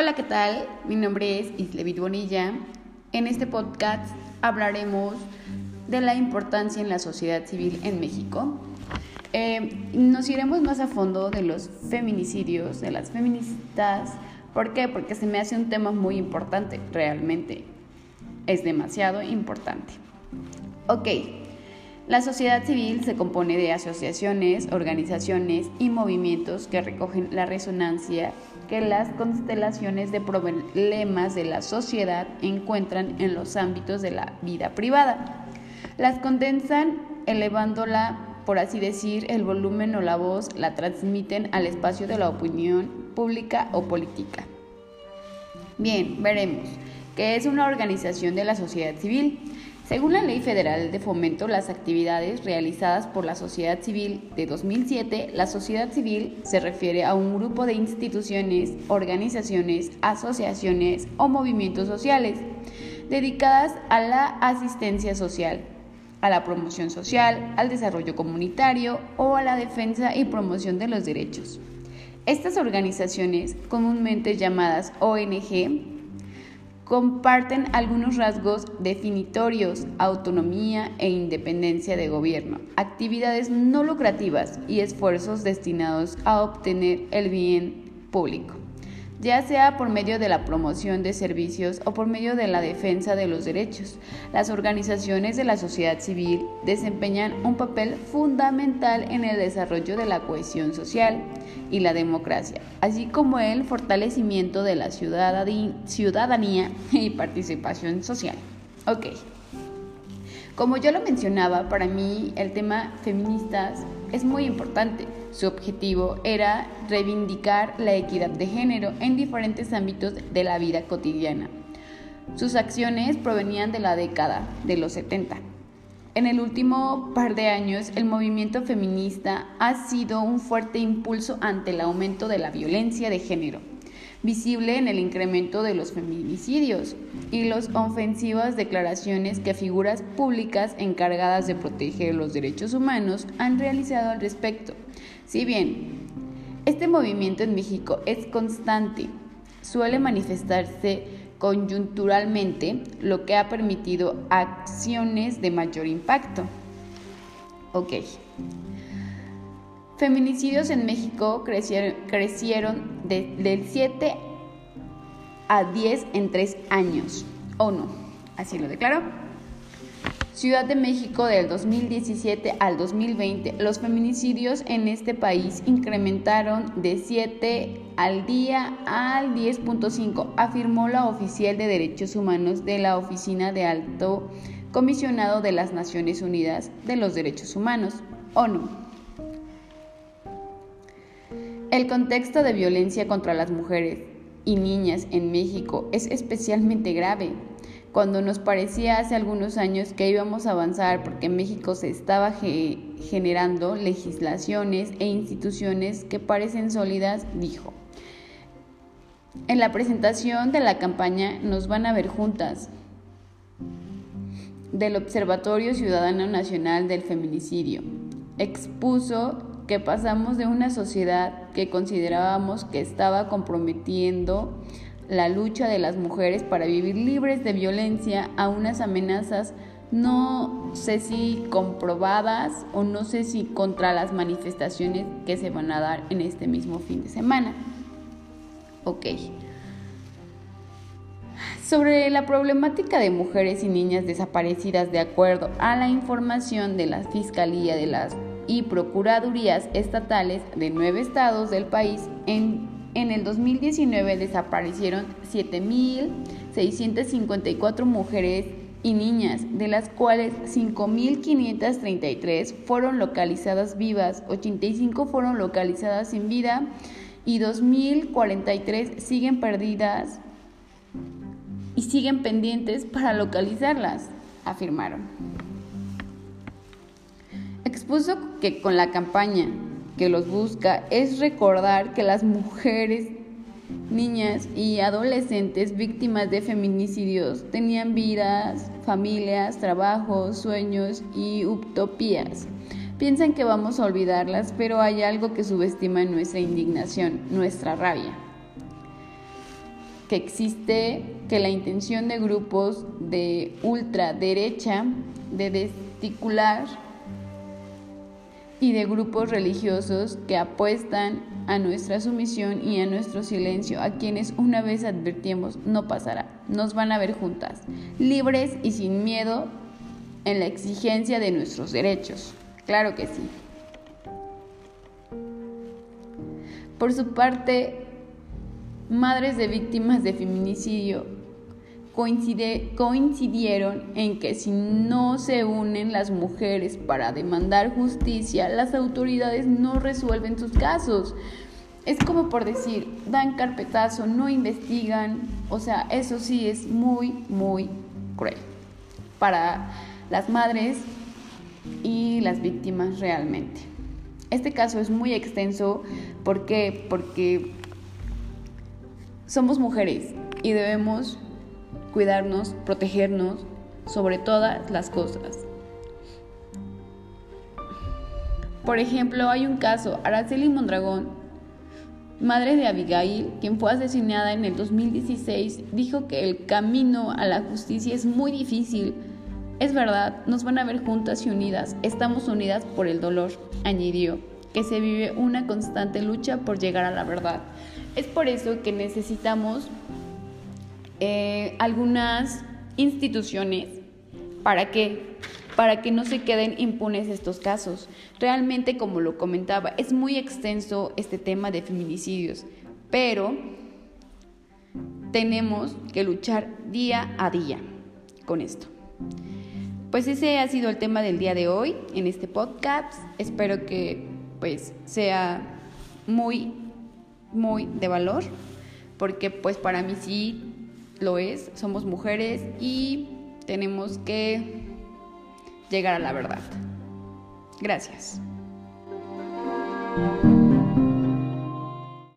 Hola, ¿qué tal? Mi nombre es Islevit Bonilla. En este podcast hablaremos de la importancia en la sociedad civil en México. Eh, nos iremos más a fondo de los feminicidios, de las feministas. ¿Por qué? Porque se me hace un tema muy importante, realmente. Es demasiado importante. Ok, la sociedad civil se compone de asociaciones, organizaciones y movimientos que recogen la resonancia que las constelaciones de problemas de la sociedad encuentran en los ámbitos de la vida privada. Las condensan elevándola, por así decir, el volumen o la voz, la transmiten al espacio de la opinión pública o política. Bien, veremos qué es una organización de la sociedad civil. Según la Ley Federal de Fomento, las actividades realizadas por la sociedad civil de 2007, la sociedad civil se refiere a un grupo de instituciones, organizaciones, asociaciones o movimientos sociales dedicadas a la asistencia social, a la promoción social, al desarrollo comunitario o a la defensa y promoción de los derechos. Estas organizaciones, comúnmente llamadas ONG, comparten algunos rasgos definitorios, autonomía e independencia de gobierno, actividades no lucrativas y esfuerzos destinados a obtener el bien público ya sea por medio de la promoción de servicios o por medio de la defensa de los derechos. Las organizaciones de la sociedad civil desempeñan un papel fundamental en el desarrollo de la cohesión social y la democracia, así como el fortalecimiento de la ciudadanía y participación social. Ok. Como yo lo mencionaba, para mí el tema feministas es muy importante. Su objetivo era reivindicar la equidad de género en diferentes ámbitos de la vida cotidiana. Sus acciones provenían de la década de los 70. En el último par de años, el movimiento feminista ha sido un fuerte impulso ante el aumento de la violencia de género visible en el incremento de los feminicidios y las ofensivas declaraciones que figuras públicas encargadas de proteger los derechos humanos han realizado al respecto. Si bien este movimiento en México es constante, suele manifestarse coyunturalmente, lo que ha permitido acciones de mayor impacto. Ok. Feminicidios en México crecieron, del 7 a 10 en 3 años. ¿O no? Así lo declaró. Ciudad de México del 2017 al 2020, los feminicidios en este país incrementaron de 7 al día al 10.5, afirmó la oficial de Derechos Humanos de la Oficina de Alto Comisionado de las Naciones Unidas de los Derechos Humanos, ONU. El contexto de violencia contra las mujeres y niñas en México es especialmente grave. Cuando nos parecía hace algunos años que íbamos a avanzar porque México se estaba generando legislaciones e instituciones que parecen sólidas, dijo. En la presentación de la campaña nos van a ver juntas del Observatorio Ciudadano Nacional del Feminicidio. Expuso que pasamos de una sociedad que considerábamos que estaba comprometiendo la lucha de las mujeres para vivir libres de violencia a unas amenazas no sé si comprobadas o no sé si contra las manifestaciones que se van a dar en este mismo fin de semana. Ok. Sobre la problemática de mujeres y niñas desaparecidas de acuerdo a la información de la Fiscalía de las y procuradurías estatales de nueve estados del país, en, en el 2019 desaparecieron 7.654 mujeres y niñas, de las cuales 5.533 fueron localizadas vivas, 85 fueron localizadas sin vida y 2.043 siguen perdidas y siguen pendientes para localizarlas, afirmaron. Expuso que con la campaña que los busca es recordar que las mujeres, niñas y adolescentes víctimas de feminicidios tenían vidas, familias, trabajos, sueños y utopías. Piensan que vamos a olvidarlas, pero hay algo que subestima nuestra indignación, nuestra rabia. que existe, que la intención de grupos de ultraderecha de desticular y de grupos religiosos que apuestan a nuestra sumisión y a nuestro silencio, a quienes una vez advertimos no pasará, nos van a ver juntas, libres y sin miedo en la exigencia de nuestros derechos. Claro que sí. Por su parte, madres de víctimas de feminicidio coincidieron en que si no se unen las mujeres para demandar justicia, las autoridades no resuelven sus casos. Es como por decir, dan carpetazo, no investigan, o sea, eso sí es muy, muy cruel para las madres y las víctimas realmente. Este caso es muy extenso, ¿por qué? Porque somos mujeres y debemos cuidarnos, protegernos sobre todas las cosas. Por ejemplo, hay un caso, Araceli Mondragón, madre de Abigail, quien fue asesinada en el 2016, dijo que el camino a la justicia es muy difícil. Es verdad, nos van a ver juntas y unidas, estamos unidas por el dolor, añadió, que se vive una constante lucha por llegar a la verdad. Es por eso que necesitamos eh, algunas instituciones para que para que no se queden impunes estos casos. Realmente, como lo comentaba, es muy extenso este tema de feminicidios, pero tenemos que luchar día a día con esto. Pues ese ha sido el tema del día de hoy en este podcast. Espero que pues sea muy muy de valor porque pues para mí sí lo es, somos mujeres y tenemos que llegar a la verdad. Gracias.